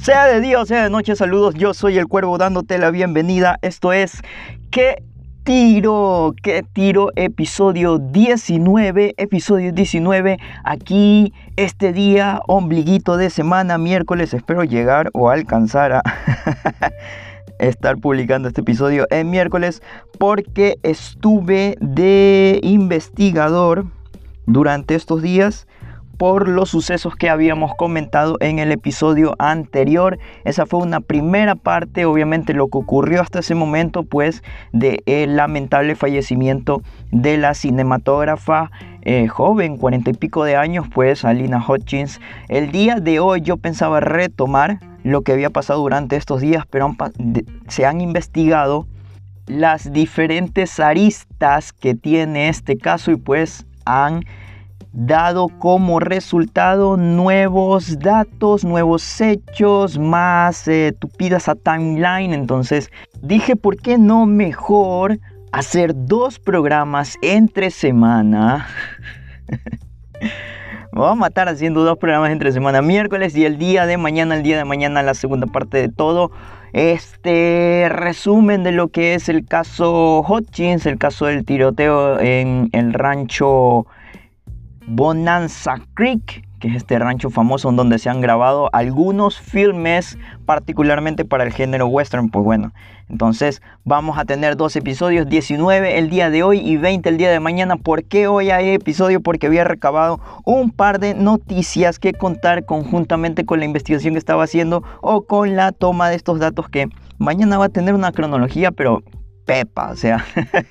Sea de día o sea de noche, saludos. Yo soy el cuervo dándote la bienvenida. Esto es ¿Qué tiro? ¿Qué tiro? Episodio 19. Episodio 19. Aquí este día, ombliguito de semana, miércoles. Espero llegar o alcanzar a estar publicando este episodio en miércoles porque estuve de investigador durante estos días por los sucesos que habíamos comentado en el episodio anterior. Esa fue una primera parte, obviamente lo que ocurrió hasta ese momento, pues de el lamentable fallecimiento de la cinematógrafa eh, joven, cuarenta y pico de años, pues Alina Hutchins. El día de hoy yo pensaba retomar lo que había pasado durante estos días, pero se han investigado las diferentes aristas que tiene este caso y pues han dado como resultado nuevos datos, nuevos hechos, más eh, tupidas a timeline. Entonces dije, ¿por qué no mejor hacer dos programas entre semana? Me voy a matar haciendo dos programas entre semana, miércoles y el día de mañana, el día de mañana, la segunda parte de todo. Este resumen de lo que es el caso Hutchins, el caso del tiroteo en el rancho Bonanza Creek, que es este rancho famoso donde se han grabado algunos filmes particularmente para el género western. Pues bueno, entonces vamos a tener dos episodios, 19 el día de hoy y 20 el día de mañana. ¿Por qué hoy hay episodio? Porque había recabado un par de noticias que contar conjuntamente con la investigación que estaba haciendo o con la toma de estos datos que mañana va a tener una cronología, pero pepa, o sea,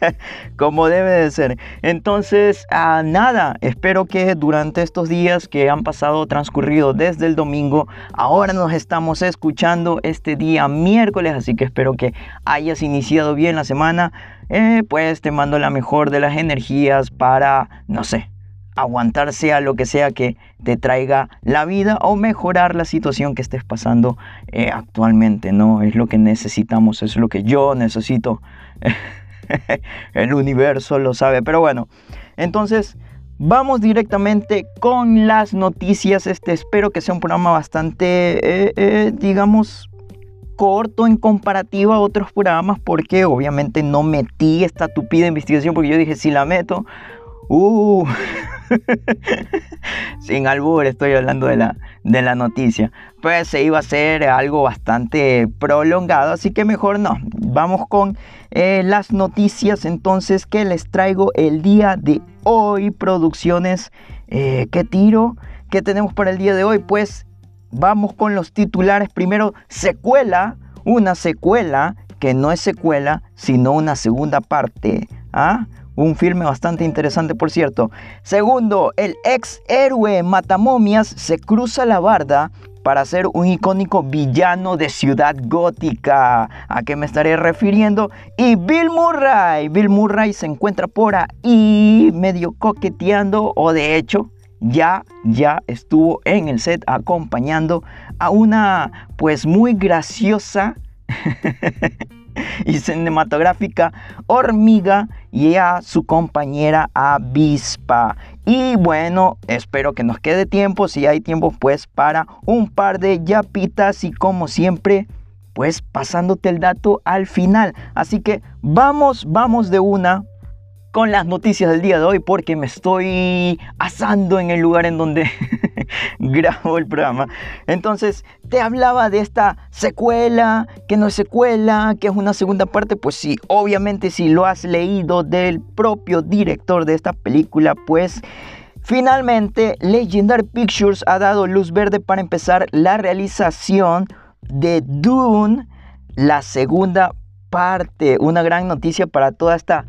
como debe de ser. Entonces, a nada, espero que durante estos días que han pasado transcurrido desde el domingo, ahora nos estamos escuchando este día miércoles, así que espero que hayas iniciado bien la semana. Eh, pues te mando la mejor de las energías para, no sé, aguantarse a lo que sea que te traiga la vida o mejorar la situación que estés pasando eh, actualmente, ¿no? Es lo que necesitamos, es lo que yo necesito el universo lo sabe. Pero bueno, entonces vamos directamente con las noticias. Este espero que sea un programa bastante, eh, eh, digamos, corto en comparativa a otros programas porque obviamente no metí esta tupida investigación porque yo dije si la meto, uh, sin albur estoy hablando de la, de noticia, pues se iba a ser algo bastante prolongado, así que mejor no, vamos con eh, las noticias entonces que les traigo el día de hoy. Producciones, eh, ¿qué tiro? ¿Qué tenemos para el día de hoy? Pues vamos con los titulares. Primero, secuela, una secuela que no es secuela, sino una segunda parte. ¿Ah? Un filme bastante interesante, por cierto. Segundo, el ex héroe Matamomias se cruza la barda para ser un icónico villano de ciudad gótica. ¿A qué me estaré refiriendo? Y Bill Murray. Bill Murray se encuentra por ahí medio coqueteando o de hecho ya ya estuvo en el set acompañando a una pues muy graciosa y cinematográfica Hormiga y a su compañera Avispa. Y bueno, espero que nos quede tiempo, si hay tiempo pues para un par de yapitas y como siempre pues pasándote el dato al final. Así que vamos, vamos de una con las noticias del día de hoy porque me estoy asando en el lugar en donde grabo el programa. Entonces, te hablaba de esta secuela, que no es secuela, que es una segunda parte. Pues sí, obviamente si lo has leído del propio director de esta película, pues... Finalmente, Legendary Pictures ha dado luz verde para empezar la realización de Dune, la segunda una gran noticia para toda esta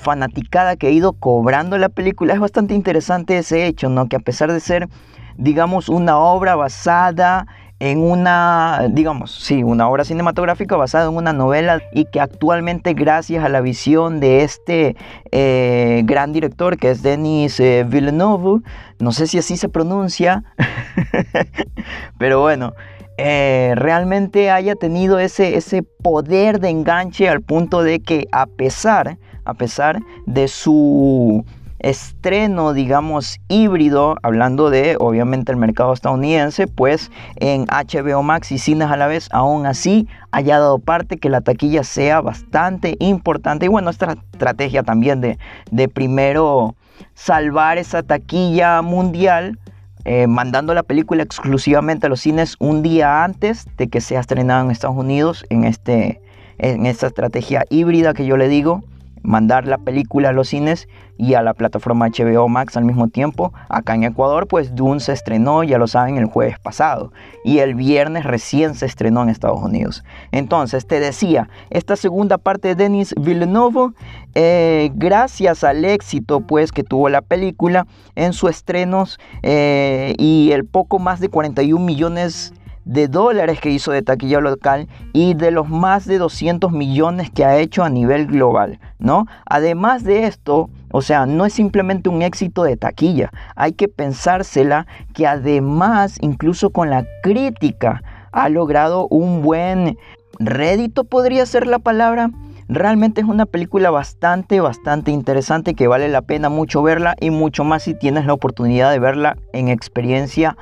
fanaticada que ha ido cobrando la película. Es bastante interesante ese hecho, ¿no? Que a pesar de ser, digamos, una obra basada en una, digamos, sí, una obra cinematográfica basada en una novela y que actualmente gracias a la visión de este eh, gran director que es Denis eh, Villeneuve, no sé si así se pronuncia, pero bueno, eh, realmente haya tenido ese, ese poder de enganche al punto de que a pesar, a pesar de su estreno, digamos, híbrido, hablando de obviamente el mercado estadounidense, pues en HBO Max y cines a la vez, aún así haya dado parte que la taquilla sea bastante importante. Y bueno, esta estrategia también de, de primero salvar esa taquilla mundial. Eh, mandando la película exclusivamente a los cines un día antes de que sea estrenada en Estados Unidos en, este, en esta estrategia híbrida que yo le digo mandar la película a los cines y a la plataforma HBO Max al mismo tiempo. Acá en Ecuador, pues Dune se estrenó, ya lo saben, el jueves pasado. Y el viernes recién se estrenó en Estados Unidos. Entonces, te decía, esta segunda parte de Denis Villeneuve, eh, gracias al éxito pues que tuvo la película en sus estrenos eh, y el poco más de 41 millones de dólares que hizo de taquilla local y de los más de 200 millones que ha hecho a nivel global, ¿no? Además de esto, o sea, no es simplemente un éxito de taquilla, hay que pensársela que además, incluso con la crítica, ha logrado un buen rédito, podría ser la palabra. Realmente es una película bastante, bastante interesante que vale la pena mucho verla y mucho más si tienes la oportunidad de verla en experiencia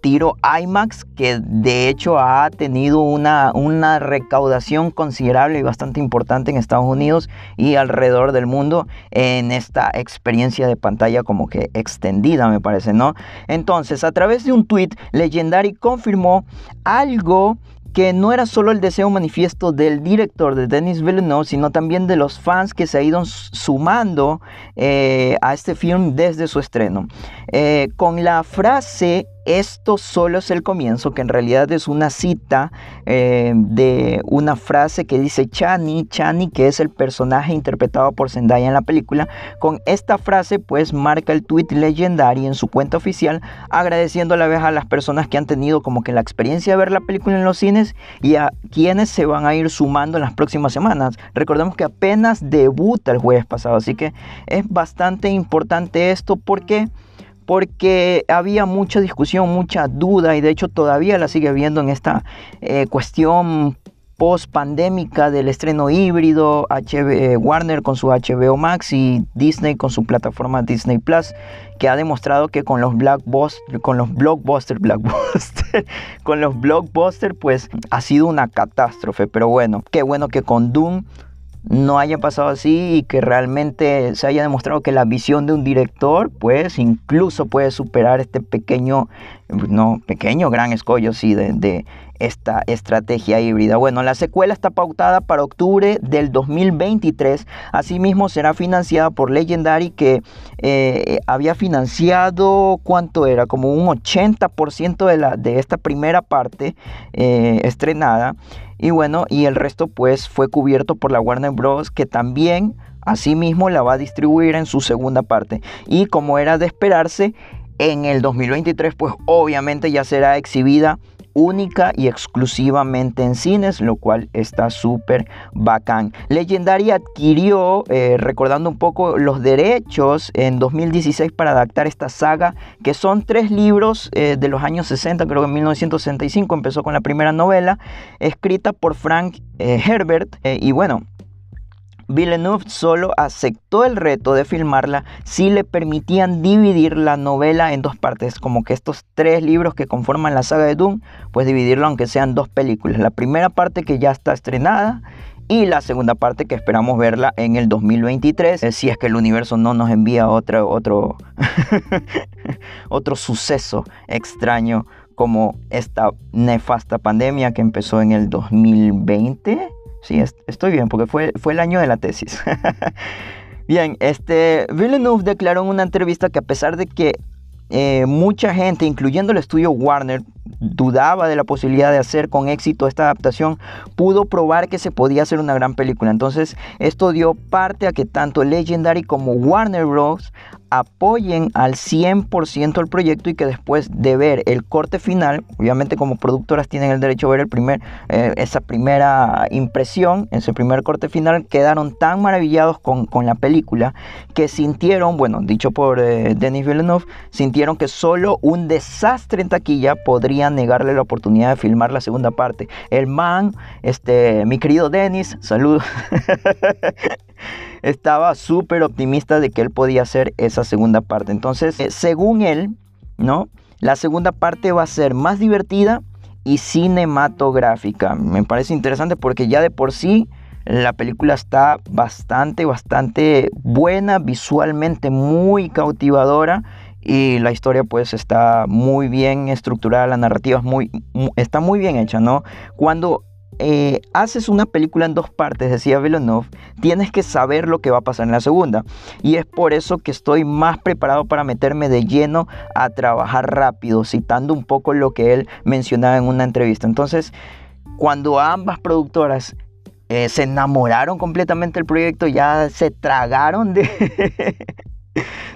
tiro IMAX que de hecho ha tenido una, una recaudación considerable y bastante importante en Estados Unidos y alrededor del mundo en esta experiencia de pantalla como que extendida me parece, ¿no? Entonces a través de un tweet Legendary confirmó algo que no era solo el deseo manifiesto del director de Denis Villeneuve, sino también de los fans que se ha ido sumando eh, a este film desde su estreno. Eh, con la frase esto solo es el comienzo, que en realidad es una cita eh, de una frase que dice Chani, Chani, que es el personaje interpretado por Zendaya en la película. Con esta frase, pues marca el tweet legendario en su cuenta oficial, agradeciendo a la vez a las personas que han tenido como que la experiencia de ver la película en los cines y a quienes se van a ir sumando en las próximas semanas. Recordemos que apenas debuta el jueves pasado, así que es bastante importante esto porque porque había mucha discusión, mucha duda y de hecho todavía la sigue habiendo en esta eh, cuestión post pandémica del estreno híbrido, eh, Warner con su HBO Max y Disney con su plataforma Disney Plus, que ha demostrado que con los blockbusters, con los blockbuster, blockbuster, con los blockbuster, pues ha sido una catástrofe. Pero bueno, qué bueno que con Doom no haya pasado así y que realmente se haya demostrado que la visión de un director pues incluso puede superar este pequeño, no, pequeño, gran escollo sí de, esta estrategia híbrida. Bueno, la secuela está pautada para octubre del 2023. Asimismo, será financiada por Legendary, que eh, había financiado, ¿cuánto era? Como un 80% de, la, de esta primera parte eh, estrenada. Y bueno, y el resto pues fue cubierto por la Warner Bros. que también asimismo la va a distribuir en su segunda parte. Y como era de esperarse, en el 2023 pues obviamente ya será exhibida única y exclusivamente en cines, lo cual está súper bacán. Legendary adquirió, eh, recordando un poco, los derechos en 2016 para adaptar esta saga, que son tres libros eh, de los años 60, creo que en 1965 empezó con la primera novela, escrita por Frank eh, Herbert, y bueno, Villeneuve solo aceptó el reto de filmarla si le permitían dividir la novela en dos partes, como que estos tres libros que conforman la saga de Doom, pues dividirlo aunque sean dos películas. La primera parte que ya está estrenada y la segunda parte que esperamos verla en el 2023, eh, si es que el universo no nos envía otro, otro, otro suceso extraño como esta nefasta pandemia que empezó en el 2020 Sí, estoy bien, porque fue, fue el año de la tesis. bien, este, Villeneuve declaró en una entrevista que a pesar de que eh, mucha gente, incluyendo el estudio Warner, dudaba de la posibilidad de hacer con éxito esta adaptación, pudo probar que se podía hacer una gran película. Entonces, esto dio parte a que tanto Legendary como Warner Bros apoyen al 100% el proyecto y que después de ver el corte final, obviamente como productoras tienen el derecho a ver el primer, eh, esa primera impresión, ese primer corte final, quedaron tan maravillados con, la película que sintieron, bueno, dicho por eh, Denis Villeneuve, sintieron que solo un desastre en taquilla podría negarle la oportunidad de filmar la segunda parte. El man, este, mi querido Dennis, saludos. estaba súper optimista de que él podía hacer esa segunda parte. Entonces, eh, según él, ¿no? La segunda parte va a ser más divertida y cinematográfica. Me parece interesante porque ya de por sí la película está bastante, bastante buena, visualmente muy cautivadora y la historia pues está muy bien estructurada, la narrativa es muy, está muy bien hecha, ¿no? Cuando eh, haces una película en dos partes, decía Villeneuve, tienes que saber lo que va a pasar en la segunda. Y es por eso que estoy más preparado para meterme de lleno a trabajar rápido, citando un poco lo que él mencionaba en una entrevista. Entonces, cuando ambas productoras eh, se enamoraron completamente del proyecto, ya se tragaron de...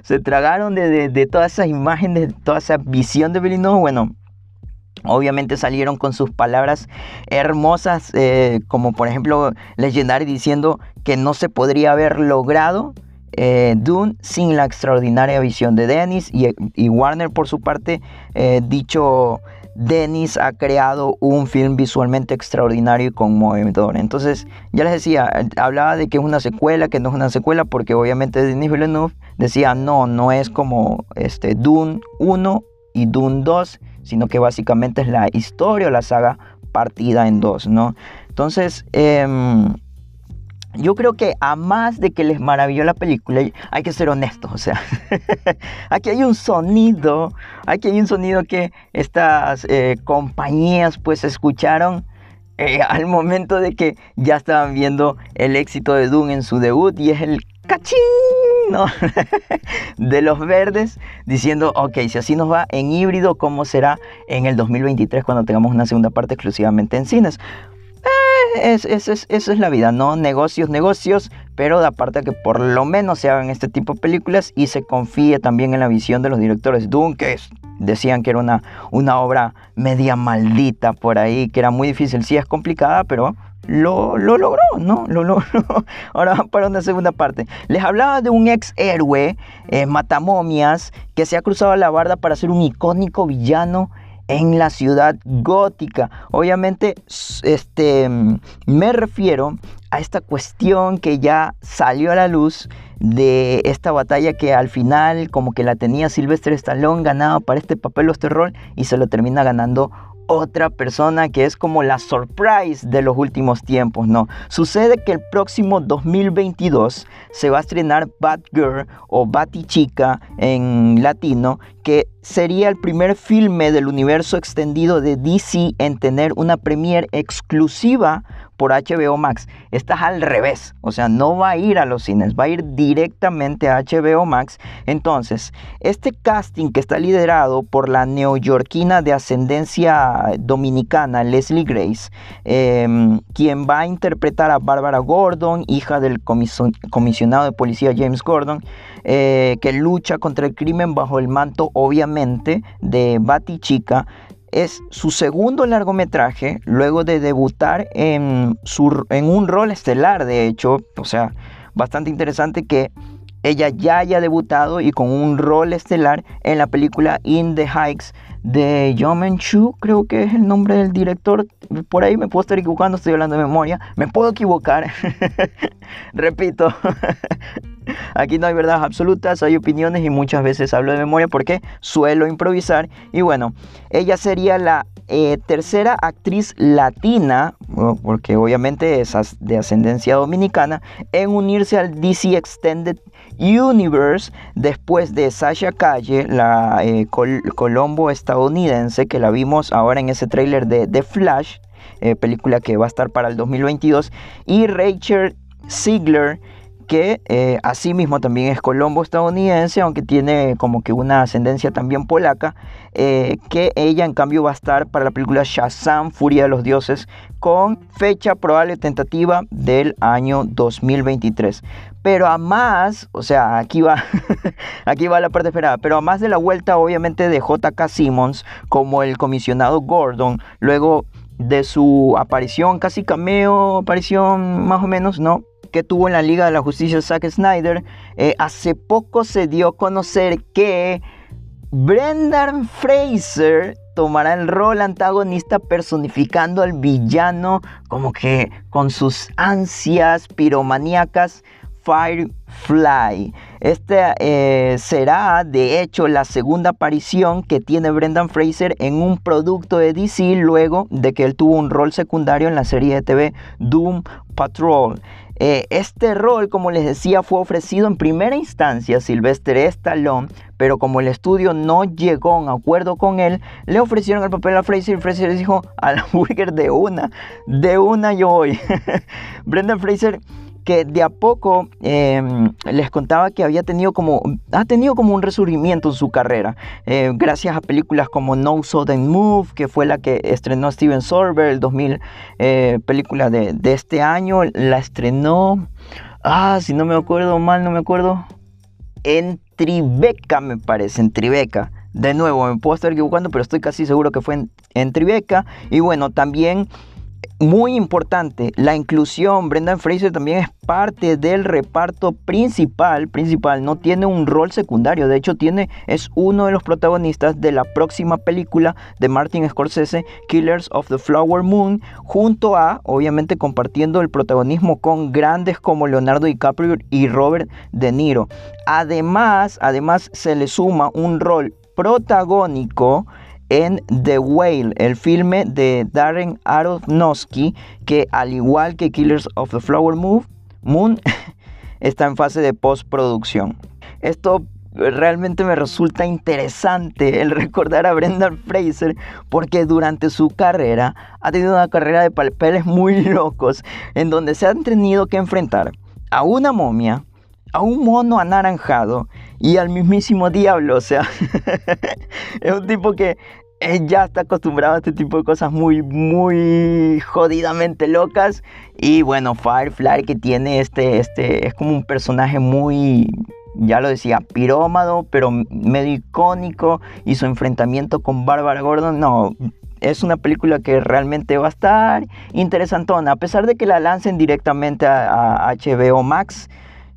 se tragaron de, de, toda esa imagen, de toda esa visión de Villeneuve, bueno, Obviamente salieron con sus palabras hermosas, eh, como por ejemplo Legendary diciendo que no se podría haber logrado eh, Dune sin la extraordinaria visión de Dennis y, Warner por su parte eh, dicho Dennis ha creado un film visualmente extraordinario y conmovedor. Entonces, ya les decía, hablaba de que es una secuela, que no es una secuela, porque obviamente Denis Villeneuve decía, no, no es como este, Dune 1 y Dune 2, sino que básicamente es la historia o la saga partida en dos, ¿no? Entonces, em, yo creo que a más de que les maravilló la película, hay que ser honestos, o sea, aquí hay un sonido, aquí hay un sonido que estas eh, compañías pues escucharon eh, al momento de que ya estaban viendo el éxito de Doom en su debut y es el cachín de los verdes diciendo, ok, si así nos va en híbrido, ¿cómo será en el 2023 cuando tengamos una segunda parte exclusivamente en cines? Eh, es, es, la vida, ¿no? Negocios, negocios, pero de aparte que por lo menos se hagan este tipo de películas y se confíe también en la visión de los directores. Dune, que decían que era una, una obra media maldita por ahí, que era muy difícil, sí es complicada, pero lo, logró, ¿no? Lo logró. Ahora para una segunda parte. Les hablaba de un ex héroe, eh, Matamomias, que se ha cruzado la barda para ser un icónico villano en la ciudad gótica. Obviamente, este, me refiero a esta cuestión que ya salió a la luz de esta batalla que al final como que la tenía Sylvester Stallone ganado para este papel los terror y se lo termina ganando otra persona que es como la surprise de los últimos tiempos, ¿no? Sucede que el próximo 2022 se va a estrenar Batgirl o Batichica en latino, que sería el primer filme del universo extendido de DC en tener una premiere exclusiva por HBO Max. Esta es al revés, o sea, no va a ir a los cines, va a ir directamente a HBO Max. Entonces, este casting que está liderado por la neoyorquina de ascendencia dominicana, Leslie Grace, em, quien va a interpretar a Barbara Gordon, hija del comisionado de policía James Gordon, eh, que lucha contra el crimen bajo el manto, obviamente, de Batichica, es su segundo largometraje luego de debutar en, su, en un rol estelar, de hecho, o sea, bastante interesante que ella ya haya debutado y con un rol estelar en la película In the Heights de Yomen Chu, creo que es el nombre del director. Por ahí me puedo estar equivocando, estoy hablando de memoria. Me puedo equivocar. Repito, aquí no hay verdades absolutas, hay opiniones y muchas veces hablo de memoria porque suelo improvisar. Y bueno, ella sería la eh, tercera actriz latina, porque obviamente es de ascendencia dominicana, en unirse al DC Extended Universe después de Sasha Calle, la eh, Colombo estadounidense, que la vimos ahora en ese tráiler de The Flash, eh, película que va a estar para el 2022, y Rachel Ziegler, que eh, asimismo también es colombo estadounidense, aunque tiene como que una ascendencia también polaca, eh, que ella en cambio va a estar para la película Shazam, Furia de los Dioses, con fecha probable tentativa del año 2023. Pero a más, o sea, aquí va, aquí va la parte esperada, pero a más de la vuelta obviamente de JK Simmons como el comisionado Gordon, luego de su aparición, casi cameo, aparición más o menos, ¿no? Que tuvo en la Liga de la Justicia Zack Snyder, eh, hace poco se dio a conocer que Brendan Fraser tomará el rol antagonista personificando al villano como que con sus ansias piromaníacas Firefly. Este eh, será, de hecho, la segunda aparición que tiene Brendan Fraser en un producto de DC luego de que él tuvo un rol secundario en la serie de TV Doom Patrol. Eh, este rol, como les decía, fue ofrecido en primera instancia a Sylvester Stallone, pero como el estudio no llegó a un acuerdo con él, le ofrecieron el papel a Fraser y Fraser les dijo a la burger de una, de una yo voy. Brendan Fraser que de a poco em, les contaba que había tenido como, ha tenido como un resurgimiento en su carrera, eh, gracias a películas como No Sudden Move, que fue la que estrenó Steven Sorber, el 2000, eh, película de, de, este año, la estrenó, ah, si no me acuerdo mal, no me acuerdo, en Tribeca me parece, en Tribeca. De nuevo, me puedo estar equivocando, pero estoy casi seguro que fue en, en Tribeca. Y bueno, también muy importante, la inclusión. Brendan Fraser también es parte del reparto principal, principal, no tiene un rol secundario, de hecho tiene es uno de los protagonistas de la próxima película de Martin Scorsese, Killers of the Flower Moon, junto a obviamente compartiendo el protagonismo con grandes como Leonardo DiCaprio y Robert De Niro. Además, además se le suma un rol protagónico en The Whale, el filme de Darren Aronofsky, que al igual que Killers of the Flower Moon, está en fase de postproducción. Esto realmente me resulta interesante el recordar a Brendan Fraser porque durante su carrera ha tenido una carrera de papeles muy locos en donde se han tenido que enfrentar a una momia, a un mono anaranjado y al mismísimo diablo. O sea, es un tipo que ya está acostumbrado a este tipo de cosas muy, muy jodidamente locas. Y bueno, Firefly que tiene este, este, es como un personaje muy, ya lo decía, pirómado, pero medio icónico. Y su enfrentamiento con Barbara Gordon, no, es una película que realmente va a estar interesantona. A pesar de que la lancen directamente a HBO Max,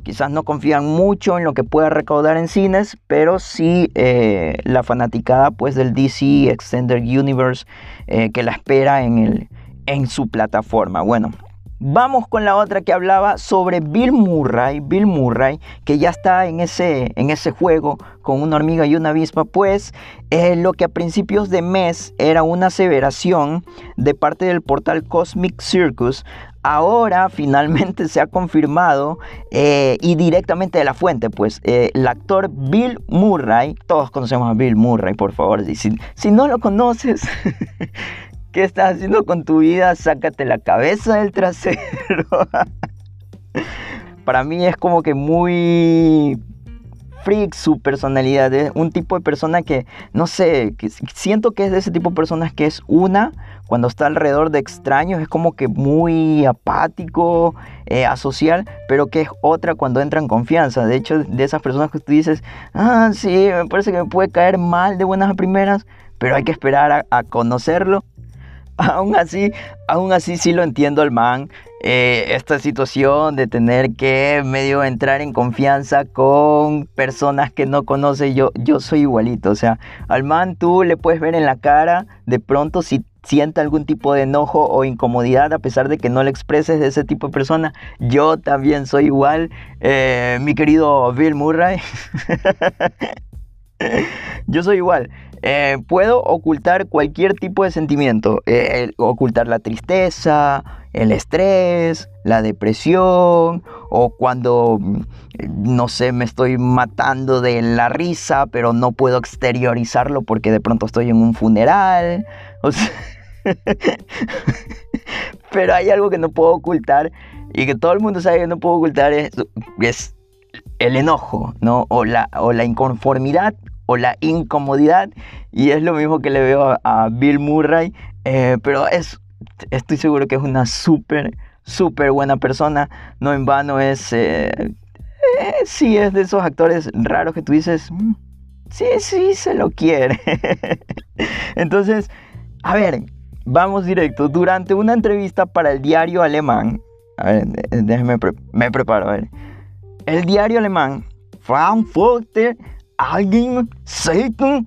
Quizás no confían mucho en lo que pueda recaudar en cines, pero sí eh, la fanaticada pues del DC Extended Universe eh, que la espera en, el, en su plataforma. Bueno, Vamos con la otra que hablaba sobre Bill Murray, Bill Murray, que ya está en ese, en ese juego con una hormiga y una avispa, pues eh, lo que a principios de mes era una aseveración de parte del portal Cosmic Circus ahora finalmente se ha confirmado eh, y directamente de la fuente, pues eh, el actor Bill Murray, todos conocemos a Bill Murray, por favor, si, si no lo conoces, ¿qué estás haciendo con tu vida? Sácate la cabeza del trasero. Para mí es como que muy freak su personalidad, es un tipo de persona que, no sé, que siento que es de ese tipo de personas que es una cuando está alrededor de extraños es como que muy apático, eh, asocial, pero que es otra cuando entra en confianza. De hecho, de esas personas que tú dices, ah, sí, me parece que me puede caer mal de buenas a primeras, pero hay que esperar a, conocerlo. Aún así, aún así sí lo entiendo al man. Eh, esta situación de tener que medio entrar en confianza con personas que no conoce, yo, yo soy igualito. O sea, al man tú le puedes ver en la cara de pronto si sienta algún tipo de enojo o incomodidad a pesar de que no le expreses de ese tipo de persona. Yo también soy igual, eh, mi querido Bill Murray. Yo soy igual. Eh, puedo ocultar cualquier tipo de sentimiento. Eh, ocultar la tristeza, el estrés, la depresión o cuando, mm, no sé, me estoy matando de la risa, pero no puedo exteriorizarlo porque de pronto estoy en un funeral. Pero hay algo que no puedo ocultar y que todo el mundo sabe que no puedo ocultar es, es el enojo, ¿no? O la, o la inconformidad o la incomodidad. Y es lo mismo que le veo a, Bill Murray. Eh, pero es, estoy seguro que es una súper, súper buena persona. No en vano es... Eh, eh, sí, es de esos actores raros que tú dices... Mm, sí, sí, se lo quiere. Entonces, a ver, Vamos directo. Durante una entrevista para el diario alemán, a ver, déjeme, me preparo. El diario alemán, Frankfurter Allgemeine Zeitung,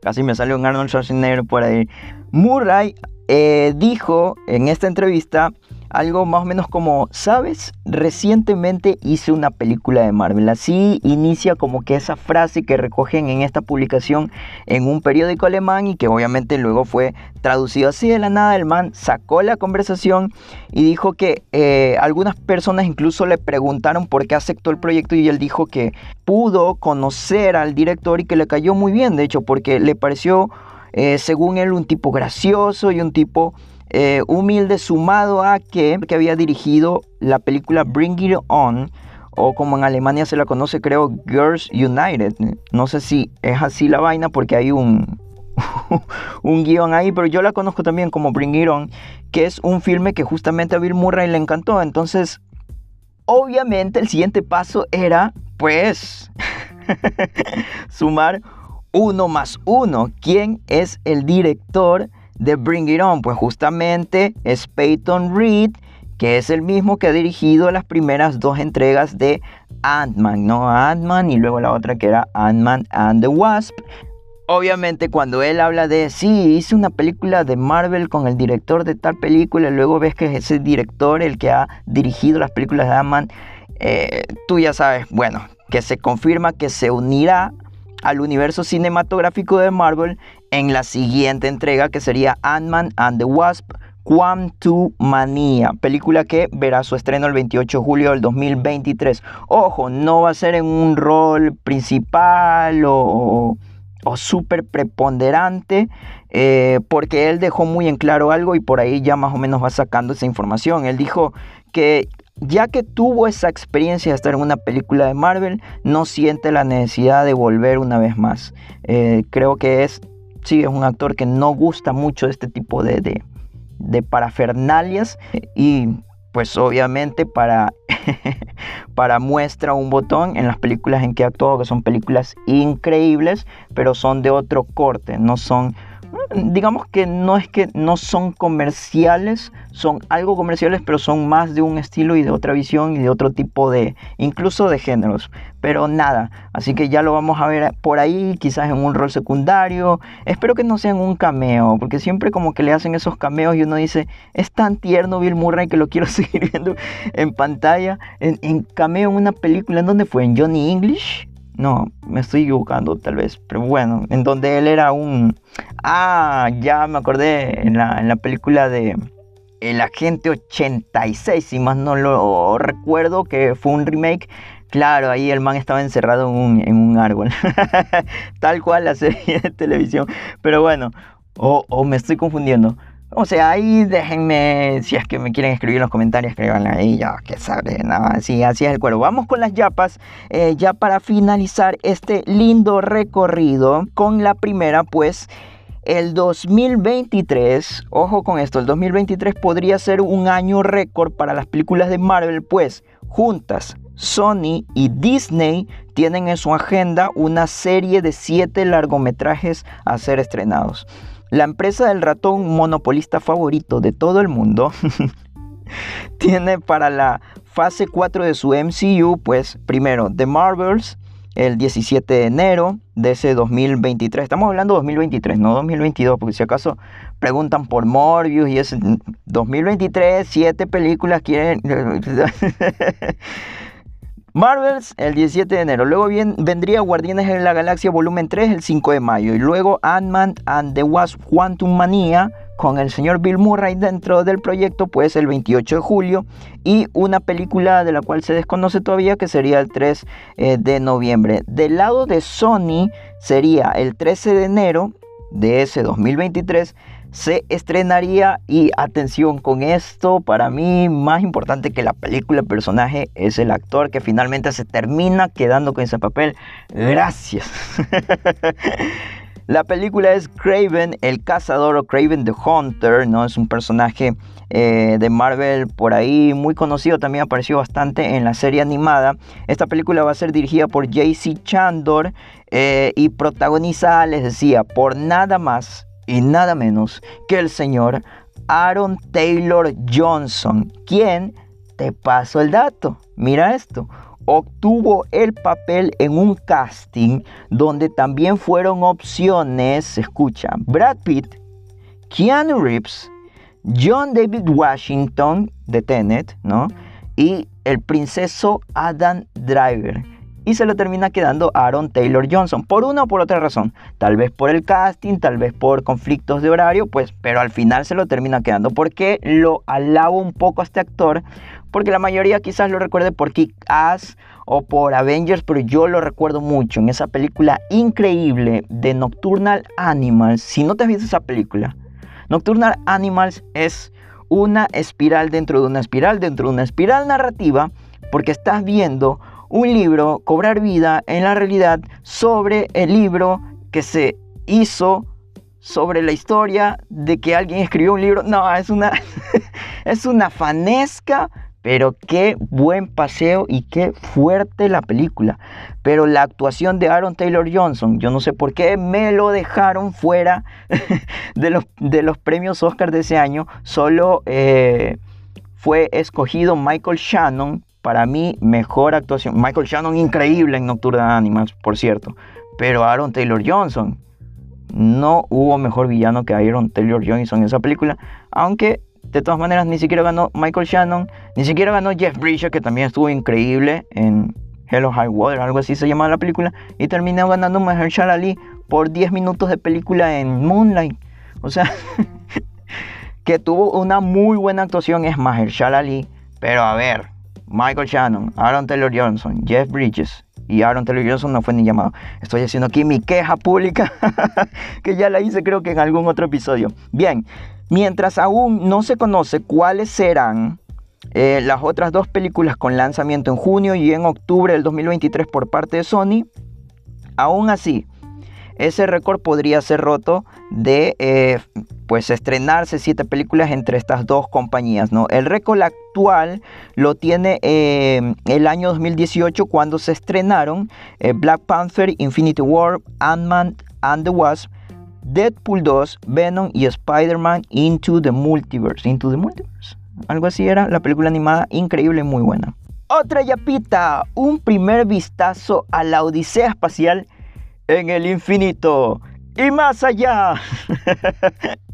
Casi me salió un Arnold Schwarzenegger por ahí. Murray eh, dijo en esta entrevista algo más o menos como, ¿sabes? Recientemente hice una película de Marvel. Así inicia como que esa frase que recogen en esta publicación en un periódico alemán y que obviamente luego fue traducido así de la nada. El man sacó la conversación y dijo que eh, algunas personas incluso le preguntaron por qué aceptó el proyecto y él dijo que pudo conocer al director y que le cayó muy bien, de hecho, porque le pareció, eh, según él, un tipo gracioso y un tipo eh, humilde sumado a que, había dirigido la película Bring It On, o como en Alemania se la conoce creo Girls United. No sé si es así la vaina porque hay un, un guion ahí, pero yo la conozco también como Bring It On, que es un filme que justamente a Bill Murray le encantó. Entonces, obviamente el siguiente paso era, pues, sumar uno más uno. ¿Quién es el director? De Bring It On? Pues justamente es Peyton Reed, que es el mismo que ha dirigido las primeras dos entregas de Ant-Man, ¿no? Ant-Man y luego la otra que era Ant-Man and the Wasp. Obviamente cuando él habla de, sí, hice una película de Marvel con el director de tal película, y luego ves que es ese director el que ha dirigido las películas de Ant-Man, eh, tú ya sabes, bueno, que se confirma que se unirá al universo cinematográfico de Marvel en la siguiente entrega que sería Ant-Man and the Wasp Quantumania, película que verá su estreno el 28 de julio del 2023. Ojo, no va a ser en un rol principal o, o súper preponderante, eh, porque él dejó muy en claro algo y por ahí ya más o menos va sacando esa información. Él dijo que ya que tuvo esa experiencia de estar en una película de Marvel, no siente la necesidad de volver una vez más. Eh, creo que es, sí, es un actor que no gusta mucho este tipo de, de, parafernalias y pues obviamente para, para muestra un botón en las películas en que actuó, que son películas increíbles, pero son de otro corte, no son digamos que no es que no son comerciales, son algo comerciales, pero son más de un estilo y de otra visión y de otro tipo de, incluso de géneros. Pero nada, así que ya lo vamos a ver por ahí, quizás en un rol secundario. Espero que no sea en un cameo, porque siempre como que le hacen esos cameos y uno dice, es tan tierno Bill Murray que lo quiero seguir viendo en pantalla. En, en cameo en una película, ¿en dónde fue? ¿En Johnny English? No, me estoy equivocando tal vez, pero bueno, en donde él era un... Ah, ya me acordé en la, en la película de El Agente 86, si más no lo recuerdo, que fue un remake. Claro, ahí el man estaba encerrado en un, en un árbol. tal cual la serie de televisión. Pero bueno, o me estoy confundiendo. O sea, ahí déjenme, si es que me quieren escribir en los comentarios, escribanla ahí, ya que sabe, nada, así, así es el cuero. Vamos con las yapas, eh, ya para finalizar este lindo recorrido con la primera, pues el 2023, ojo con esto, el 2023 podría ser un año récord para las películas de Marvel, pues juntas Sony y Disney tienen en su agenda una serie de siete largometrajes a ser estrenados. La empresa del ratón monopolista favorito de todo el mundo tiene para la fase 4 de su MCU, pues primero The Marvels, el 17 de enero de ese 2023. Estamos hablando de 2023, no 2022, porque si acaso preguntan por Morbius y es 2023, siete películas quieren... Marvels el 17 de enero. Luego bien, vendría Guardianes de la Galaxia volumen 3 el 5 de mayo. Y luego Ant-Man and the Wasp Quantum Mania con el señor Bill Murray dentro del proyecto pues el 28 de julio. Y una película de la cual se desconoce todavía que sería el 3 eh, de noviembre. Del lado de Sony sería el 13 de enero de ese 2023 se estrenaría y atención con esto, para mí más importante que la película, el personaje es el actor que finalmente se termina quedando con ese papel. Gracias. La película es Craven el cazador o Craven the Hunter, ¿no? Es un personaje eh, de Marvel por ahí muy conocido, también apareció bastante en la serie animada. Esta película va a ser dirigida por JC Chandor eh, y protagoniza, les decía, por nada más y nada menos que el señor Aaron Taylor Johnson, quien, te paso el dato, mira esto, obtuvo el papel en un casting donde también fueron opciones, escucha, Brad Pitt, Keanu Reeves, John David Washington de Tenet, ¿no? Y el princeso Adam Driver y se lo termina quedando Aaron Taylor Johnson, por una o por otra razón. Tal vez por el casting, tal vez por conflictos de horario, pues, pero al final se lo termina quedando. porque lo alabo un poco a este actor? Porque la mayoría quizás lo recuerde por Kick Ass o por Avengers, pero yo lo recuerdo mucho en esa película increíble de Nocturnal Animals. Si no te has visto esa película, Nocturnal Animals es una espiral dentro de una espiral, dentro de una espiral narrativa, porque estás viendo un libro cobrar vida en la realidad sobre el libro que se hizo sobre la historia de que alguien escribió un libro. No, es una, es una fanesca, pero qué buen paseo y qué fuerte la película. Pero la actuación de Aaron Taylor Johnson, yo no sé por qué me lo dejaron fuera de los, de los premios Oscar de ese año. Solo eh, fue escogido Michael Shannon para mí, mejor actuación. Michael Shannon, increíble en Nocturna Animals, por cierto. Pero Aaron Taylor Johnson. No hubo mejor villano que Aaron Taylor Johnson en esa película. Aunque, de todas maneras, ni siquiera ganó Michael Shannon. Ni siquiera ganó Jeff Bridges, que también estuvo increíble en Hello High Water, algo así se llama la película. Y terminó ganando Mahershala Ali por 10 minutos de película en Moonlight. O sea, que tuvo una muy buena actuación es Mahershala Ali. Pero a ver, Michael Shannon, Aaron Taylor Johnson, Jeff Bridges y Aaron Taylor Johnson no fue ni llamado. Estoy haciendo aquí mi queja pública, que ya la hice creo que en algún otro episodio. Bien, mientras aún no se conoce cuáles serán eh, las otras dos películas con lanzamiento en junio y en octubre del 2023 por parte de Sony, aún así, ese récord podría ser roto de eh, pues estrenarse siete películas entre estas dos compañías. ¿no? El récord actual lo tiene eh, el año 2018 cuando se estrenaron eh, Black Panther, Infinity War, Ant-Man and the Wasp, Deadpool 2, Venom y Spider-Man Into the Multiverse. Into the Multiverse. Algo así era la película animada, increíble y muy buena. Otra yapita, un primer vistazo a la Odisea Espacial en el infinito y más allá.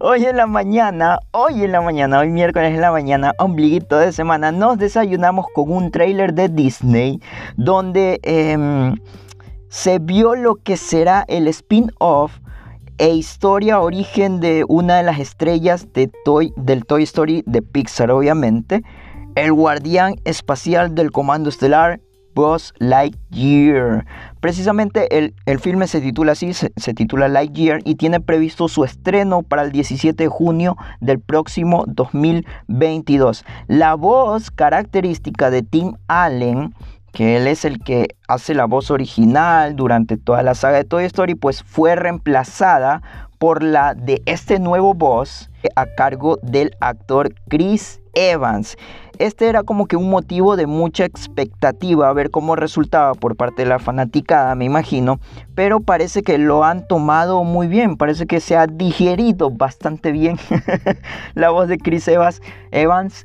Hoy en la mañana, hoy en la mañana, hoy miércoles en la mañana, ombliguito de semana, nos desayunamos con un trailer de Disney donde em, se vio lo que será el spin-off e historia origen de una de las estrellas de Toy, del Toy Story de Pixar, obviamente, el guardián espacial del Comando Estelar, Buzz Lightyear. Precisamente el, el filme se titula así, se, titula Lightyear y tiene previsto su estreno para el 17 de junio del próximo 2022. La voz característica de Tim Allen que él es el que hace la voz original durante toda la saga de Toy Story, pues fue reemplazada por la de este nuevo voz a cargo del actor Chris Evans. Este era como que un motivo de mucha expectativa a ver cómo resultaba por parte de la fanaticada, me imagino, pero parece que lo han tomado muy bien, parece que se ha digerido bastante bien la voz de Chris Evans,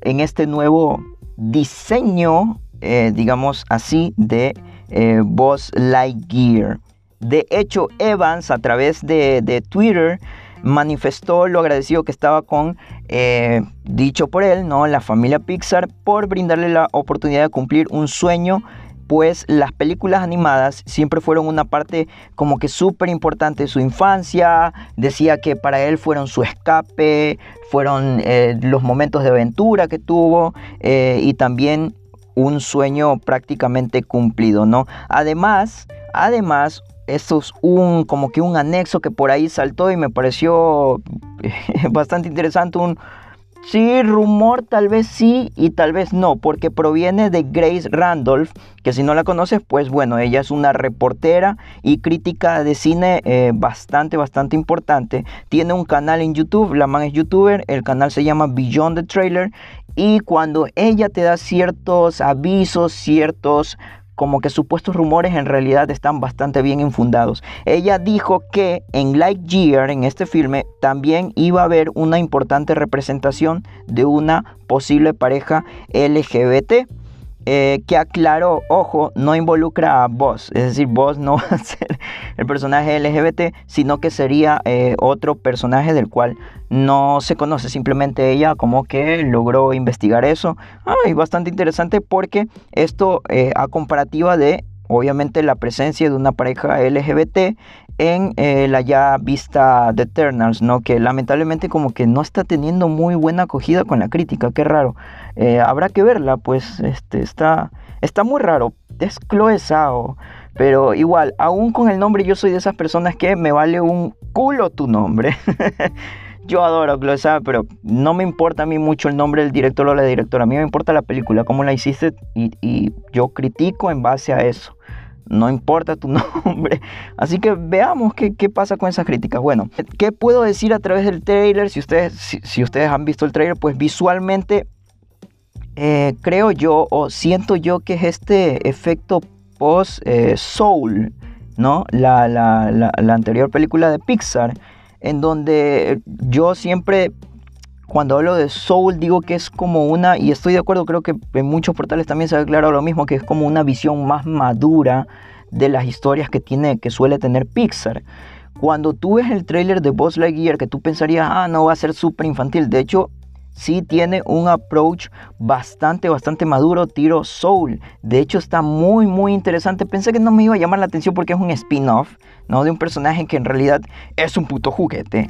en este nuevo diseño, eh, digamos así, de eh, voz Lightyear. De hecho, Evans a través de Twitter manifestó lo agradecido que estaba con, eh, dicho por él, ¿no? la familia Pixar, por brindarle la oportunidad de cumplir un sueño pues las películas animadas siempre fueron una parte como que súper importante de su infancia. Decía que para él fueron su escape, fueron eh, los momentos de aventura que tuvo eh, y también un sueño prácticamente cumplido, ¿no? Además, además, esto es un como que un anexo que por ahí saltó y me pareció bastante interesante un sí rumor tal vez sí y tal vez no porque proviene de Grace Randolph que si no la conoces pues bueno ella es una reportera y crítica de cine eh, bastante bastante importante. Tiene un canal en YouTube la man es youtuber el canal se llama Beyond the Trailer y cuando ella te da ciertos avisos ciertos como que supuestos rumores en realidad están bastante bien infundados. Ella dijo que en Lightyear, en este filme, también iba a haber una importante representación de una posible pareja LGBT. Eh, que aclaró, ojo, no involucra a Boss, es decir, Boss no va a ser el personaje LGBT, sino que sería eh, otro personaje del cual no se conoce, simplemente ella como que logró investigar eso. Ah, bastante interesante porque esto eh, a comparativa de obviamente la presencia de una pareja LGBT en la ya vista de Eternals, ¿no? Que lamentablemente como que no está teniendo muy buena acogida con la crítica, qué raro. Eh, habrá que verla, pues este, está, está muy raro, es Chloe pero igual, aún con el nombre yo soy de esas personas que me vale un culo tu nombre. yo adoro Chloe pero no me importa a mí mucho el nombre del director o la directora, a mí me importa la película, cómo la hiciste y, yo critico en base a eso no importa tu nombre. Así que veamos qué, pasa con esas críticas. Bueno, ¿qué puedo decir a través del trailer? Si ustedes, si, ustedes han visto el trailer, pues visualmente eh, creo yo o siento yo que es este efecto post eh, Soul, ¿no? La, la anterior película de Pixar, en donde yo siempre cuando hablo de soul digo que es como una, y estoy de acuerdo, creo que en muchos portales también se ha aclarado lo mismo, que es como una visión más madura de las historias que tiene, que suele tener Pixar. Cuando tú ves el tráiler de Buzz Lightyear, que tú pensarías, ah, no va a ser súper infantil. De hecho, sí tiene un approach bastante, bastante maduro, tiro soul. De hecho, está muy, muy interesante. Pensé que no me iba a llamar la atención porque es un spin-off, ¿no? De un personaje que en realidad es un puto juguete.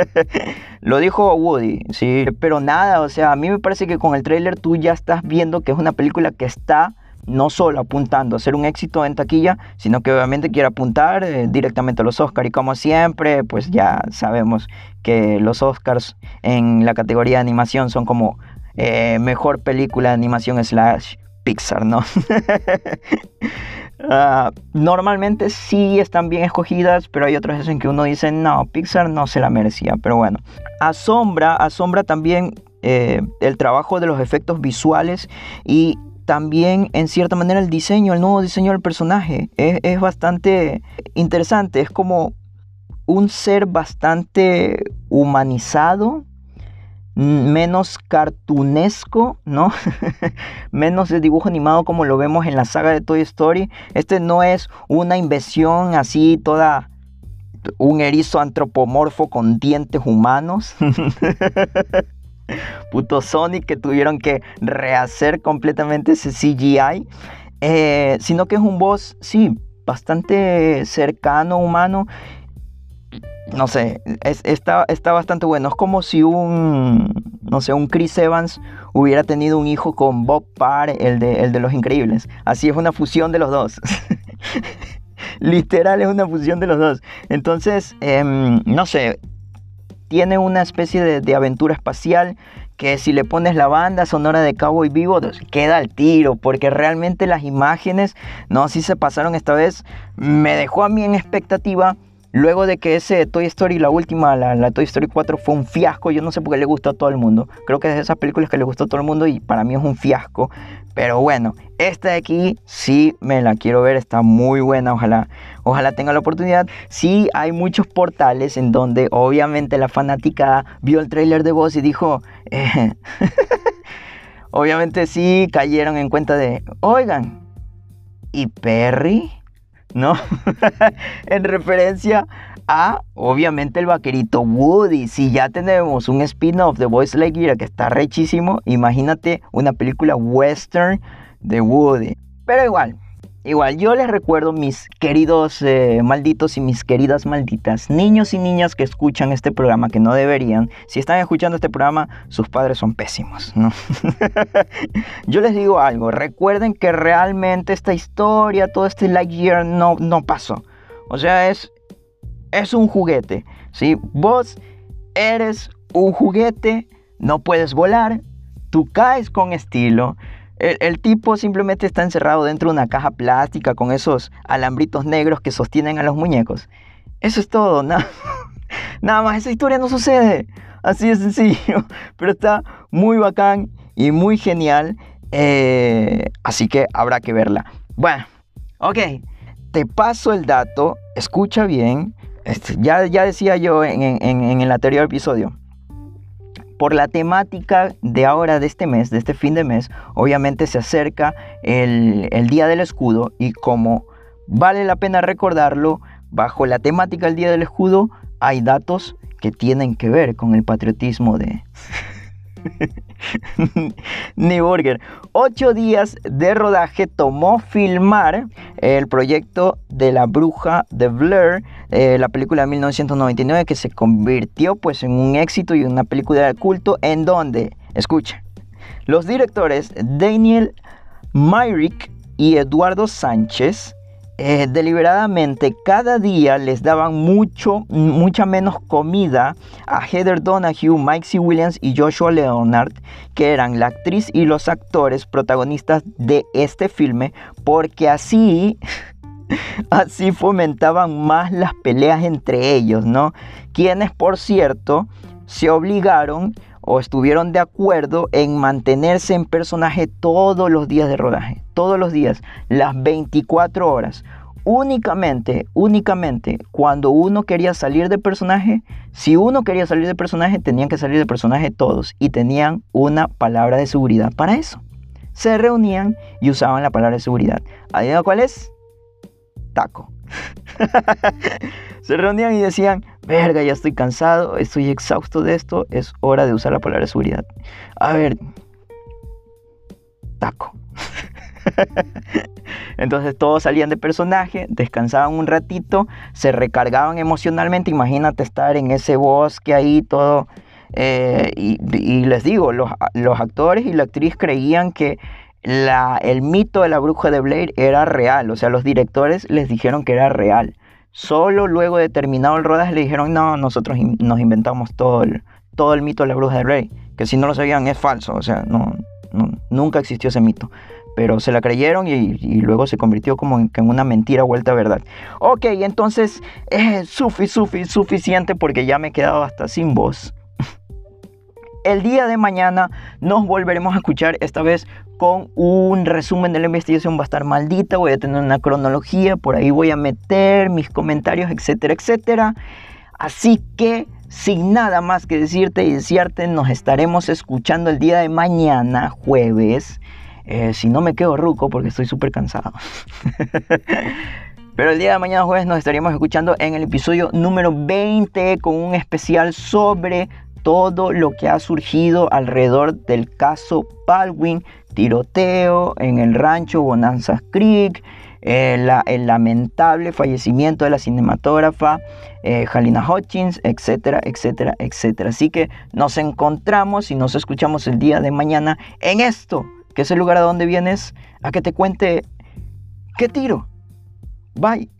Lo dijo Woody, sí. Pero nada, o sea, a mí me parece que con el trailer tú ya estás viendo que es una película que está no solo apuntando a ser un éxito en taquilla, sino que obviamente quiere apuntar eh, directamente a los Oscars. Y como siempre, pues ya sabemos que los Oscars en la categoría de animación son como eh, mejor película de animación slash Pixar, ¿no? Ah, normalmente sí están bien escogidas, pero hay otras veces en que uno dice, no, Pixar no se la merecía. Pero bueno, asombra, asombra también eh, el trabajo de los efectos visuales y también en cierta manera el diseño, el nuevo diseño del personaje es, bastante interesante, es como un ser bastante humanizado, menos cartunesco, ¿no? menos de dibujo animado como lo vemos en la saga de Toy Story. Este no es una invención así toda un erizo antropomorfo con dientes humanos. puto Sonic que tuvieron que rehacer completamente ese CGI. Eh, sino que es un boss, sí, bastante cercano, humano. No sé, está, está bastante bueno. Es como si un, no sé, un Chris Evans hubiera tenido un hijo con Bob Parr, el de, el de Los Increíbles. Así es una fusión de los dos. Literal es una fusión de los dos. Entonces, em, no sé, tiene una especie de, aventura espacial que si le pones la banda sonora de Cowboy Vivo, pues, queda al tiro, porque realmente las imágenes, no, si se pasaron esta vez, me dejó a mí en expectativa. Luego de que ese Toy Story, la última, la, Toy Story 4, fue un fiasco, yo no sé por qué le gustó a todo el mundo. Creo que es de esas películas que le gustó a todo el mundo y para mí es un fiasco. Pero bueno, esta de aquí sí me la quiero ver, está muy buena, ojalá, ojalá tenga la oportunidad. Sí hay muchos portales en donde obviamente la fanática vio el tráiler de voz y dijo, eh, obviamente sí cayeron en cuenta de, oigan, ¿y Perry? ¿No? en referencia a, obviamente, el vaquerito Woody. Si ya tenemos un spin-off de Boys Lightyear que está rechísimo, imagínate una película western de Woody. Pero igual, igual, yo les recuerdo, mis queridos eh, malditos y mis queridas malditas, niños y niñas que escuchan este programa, que no deberían, si están escuchando este programa, sus padres son pésimos, yo les digo algo, recuerden que realmente esta historia, todo este Lightyear no, no pasó. O sea, es es un juguete. ¿sí? Vos eres un juguete, no puedes volar, tú caes con estilo. El, tipo simplemente está encerrado dentro de una caja plástica con esos alambritos negros que sostienen a los muñecos. Eso es todo, nada, nada más, esa historia no sucede. Así de sencillo, pero está muy bacán y muy genial. Eh, así que habrá que verla. Bueno, ok, te paso el dato, escucha bien. Este, ya, ya decía yo en, el anterior episodio, por la temática de ahora, de este mes, de este fin de mes, obviamente se acerca el, el Día del Escudo y como vale la pena recordarlo, bajo la temática del Día del Escudo hay datos que tienen que ver con el patriotismo de... Burger. Ocho días de rodaje tomó filmar el proyecto de la bruja de Blair, eh, la película de 1999 que se convirtió pues en un éxito y una película de culto en donde, escucha, los directores Daniel Myrick y Eduardo Sánchez eh, deliberadamente cada día les daban mucho, mucha menos comida a Heather Donahue, Mike C. Williams y Joshua Leonard, que eran la actriz y los actores protagonistas de este filme, porque así, así fomentaban más las peleas entre ellos, ¿no? Quienes, por cierto, se obligaron o estuvieron de acuerdo en mantenerse en personaje todos los días de rodaje, todos los días, las 24 horas. Únicamente, únicamente cuando uno quería salir de personaje, si uno quería salir de personaje, tenían que salir de personaje todos y tenían una palabra de seguridad para eso. Se reunían y usaban la palabra de seguridad. ¿Adivina cuál es? Taco. se reunían y decían, verga, ya estoy cansado, estoy exhausto de esto, es hora de usar la palabra de seguridad. A ver, taco. Entonces todos salían de personaje, descansaban un ratito, se recargaban emocionalmente. Imagínate estar en ese bosque ahí todo. Eh, y, les digo, los, actores y la actriz creían que el mito de la bruja de Blair era real. O sea, los directores les dijeron que era real. Solo luego de terminado el rodaje le dijeron, no, nosotros nos inventamos todo el, todo el mito de la bruja de Rey, que si no lo sabían es falso, o sea, nunca existió ese mito. Pero se la creyeron y, luego se convirtió como en, una mentira vuelta a verdad. Ok, entonces es suficiente porque ya me he quedado hasta sin voz. El día de mañana nos volveremos a escuchar esta vez con un resumen de la investigación. Va a estar maldita, voy a tener una cronología, por ahí voy a meter mis comentarios, etcétera, etcétera. Así que sin nada más que decirte y desearte, nos estaremos escuchando el día de mañana, jueves. Eh, si no me quedo ruco porque estoy súper cansado. Pero el día de mañana jueves nos estaríamos escuchando en el episodio número 20 con un especial sobre todo lo que ha surgido alrededor del caso Baldwin, tiroteo en el rancho Bonanza Creek, eh, el lamentable fallecimiento de la cinematógrafa eh, Halina Hutchins, etcétera, etcétera, etcétera. Así que nos encontramos y nos escuchamos el día de mañana en esto, que es el lugar a donde vienes a que te cuente qué tiro. Bye.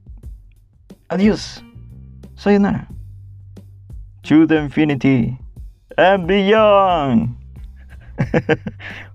Adiós. Sayonara. To the infinity and beyond.